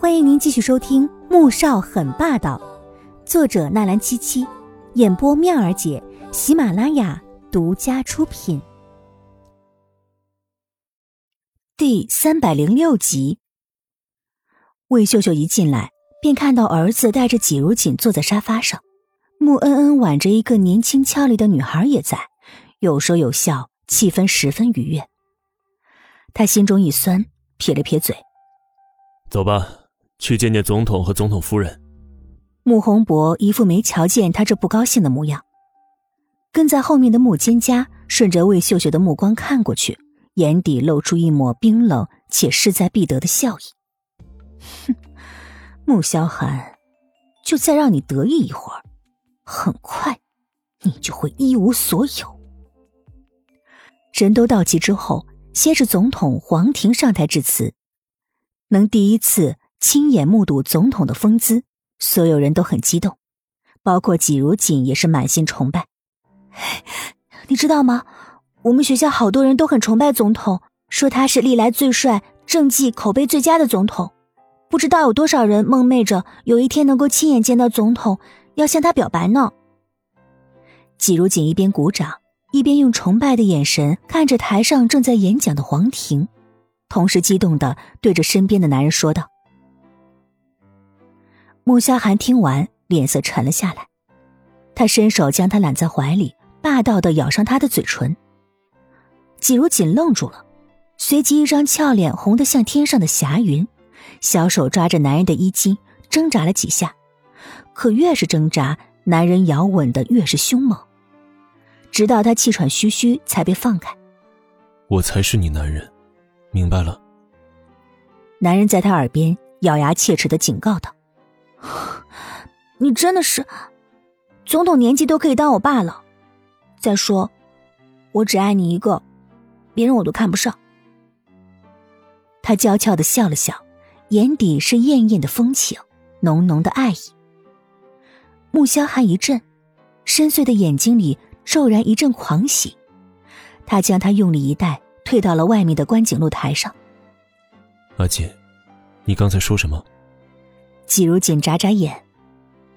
欢迎您继续收听《穆少很霸道》，作者纳兰七七，演播妙儿姐，喜马拉雅独家出品。第三百零六集，魏秀秀一进来，便看到儿子带着纪如锦坐在沙发上，穆恩恩挽着一个年轻俏丽的女孩也在，有说有笑，气氛十分愉悦。他心中一酸，撇了撇嘴：“走吧。”去见见总统和总统夫人。穆宏博一副没瞧见他这不高兴的模样，跟在后面的穆蒹葭顺着魏秀秀的目光看过去，眼底露出一抹冰冷且势在必得的笑意。哼，穆萧寒，就再让你得意一会儿，很快，你就会一无所有。人都到齐之后，先是总统黄庭上台致辞，能第一次。亲眼目睹总统的风姿，所有人都很激动，包括纪如锦也是满心崇拜。你知道吗？我们学校好多人都很崇拜总统，说他是历来最帅、政绩口碑最佳的总统。不知道有多少人梦寐着有一天能够亲眼见到总统，要向他表白呢。季如锦一边鼓掌，一边用崇拜的眼神看着台上正在演讲的黄庭，同时激动的对着身边的男人说道。穆萧寒听完，脸色沉了下来，他伸手将他揽在怀里，霸道的咬上他的嘴唇。季如锦愣住了，随即一张俏脸红得像天上的霞云，小手抓着男人的衣襟，挣扎了几下，可越是挣扎，男人咬吻的越是凶猛，直到他气喘吁吁，才被放开。我才是你男人，明白了。男人在他耳边咬牙切齿的警告道。你真的是，总统年纪都可以当我爸了。再说，我只爱你一个，别人我都看不上。他娇俏的笑了笑，眼底是艳艳的风情，浓浓的爱意。穆萧寒一震，深邃的眼睛里骤然一阵狂喜。他将他用力一带，退到了外面的观景露台上。阿锦，你刚才说什么？季如锦眨眨眼，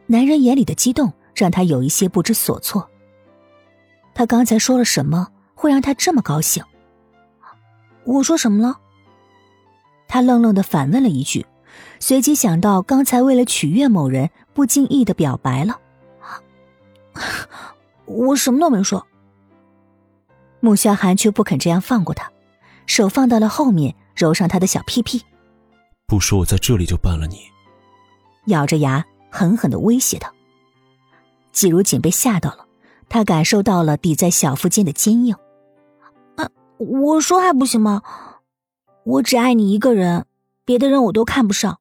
男人眼里的激动让他有一些不知所措。他刚才说了什么，会让他这么高兴？我说什么了？他愣愣的反问了一句，随即想到刚才为了取悦某人，不经意的表白了。我什么都没说。穆萧寒却不肯这样放过他，手放到了后面，揉上他的小屁屁。不说，我在这里就办了你。咬着牙，狠狠的威胁道：“季如锦被吓到了，他感受到了抵在小腹间的坚硬。啊，我说还不行吗？我只爱你一个人，别的人我都看不上，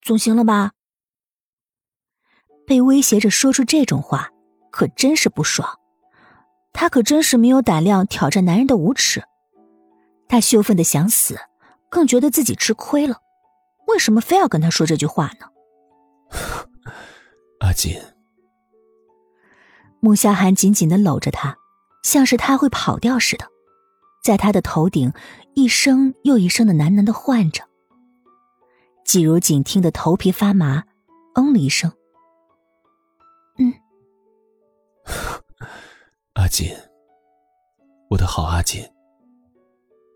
总行了吧？”被威胁着说出这种话，可真是不爽。他可真是没有胆量挑战男人的无耻。他羞愤的想死，更觉得自己吃亏了。为什么非要跟他说这句话呢？阿锦，穆夏寒紧紧的搂着他，像是他会跑掉似的，在他的头顶一声又一声的喃喃的唤着。季如锦听得头皮发麻，嗯了一声，嗯。阿锦，我的好阿锦。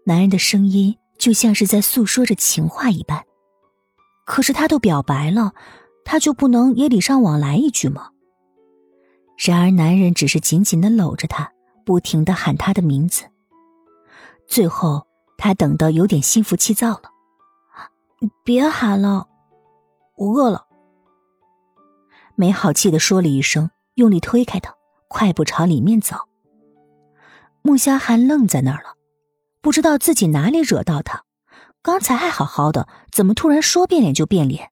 男人的声音就像是在诉说着情话一般，可是他都表白了。他就不能也礼尚往来一句吗？然而男人只是紧紧的搂着她，不停的喊她的名字。最后，他等得有点心浮气躁了。别喊了，我饿了。没好气的说了一声，用力推开他，快步朝里面走。穆萧寒愣在那儿了，不知道自己哪里惹到他，刚才还好好的，怎么突然说变脸就变脸？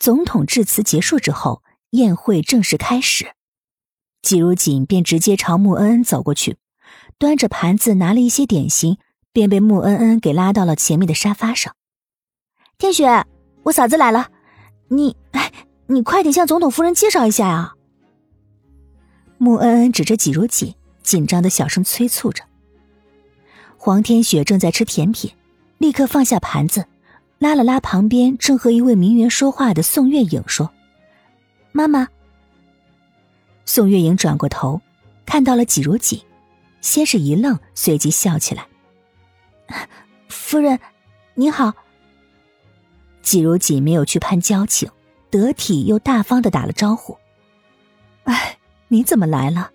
总统致辞结束之后，宴会正式开始。季如锦便直接朝穆恩恩走过去，端着盘子拿了一些点心，便被穆恩恩给拉到了前面的沙发上。天雪，我嫂子来了，你，哎，你快点向总统夫人介绍一下呀！穆恩恩指着季如锦，紧张的小声催促着。黄天雪正在吃甜品，立刻放下盘子。拉了拉旁边正和一位名媛说话的宋月影，说：“妈妈。”宋月影转过头，看到了季如锦，先是一愣，随即笑起来：“夫人，你好。”季如锦没有去攀交情，得体又大方的打了招呼：“哎，你怎么来了？”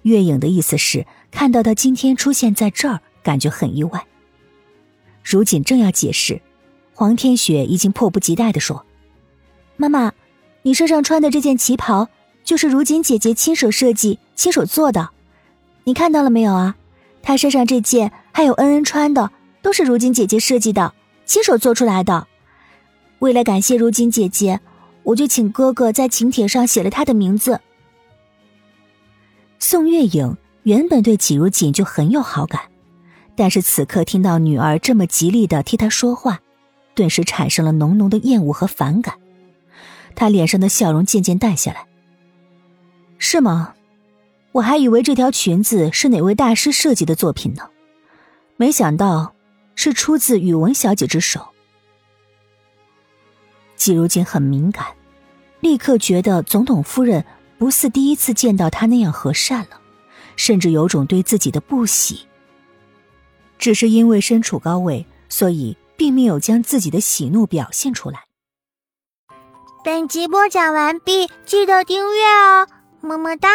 月影的意思是看到他今天出现在这儿，感觉很意外。如锦正要解释，黄天雪已经迫不及待的说：“妈妈，你身上穿的这件旗袍，就是如锦姐姐亲手设计、亲手做的，你看到了没有啊？她身上这件，还有恩恩穿的，都是如锦姐姐设计的，亲手做出来的。为了感谢如锦姐姐，我就请哥哥在请帖上写了她的名字。”宋月影原本对季如锦就很有好感。但是此刻听到女儿这么极力的替他说话，顿时产生了浓浓的厌恶和反感。他脸上的笑容渐渐淡下来。是吗？我还以为这条裙子是哪位大师设计的作品呢，没想到是出自宇文小姐之手。季如锦很敏感，立刻觉得总统夫人不似第一次见到他那样和善了，甚至有种对自己的不喜。只是因为身处高位，所以并没有将自己的喜怒表现出来。本集播讲完毕，记得订阅哦，么么哒。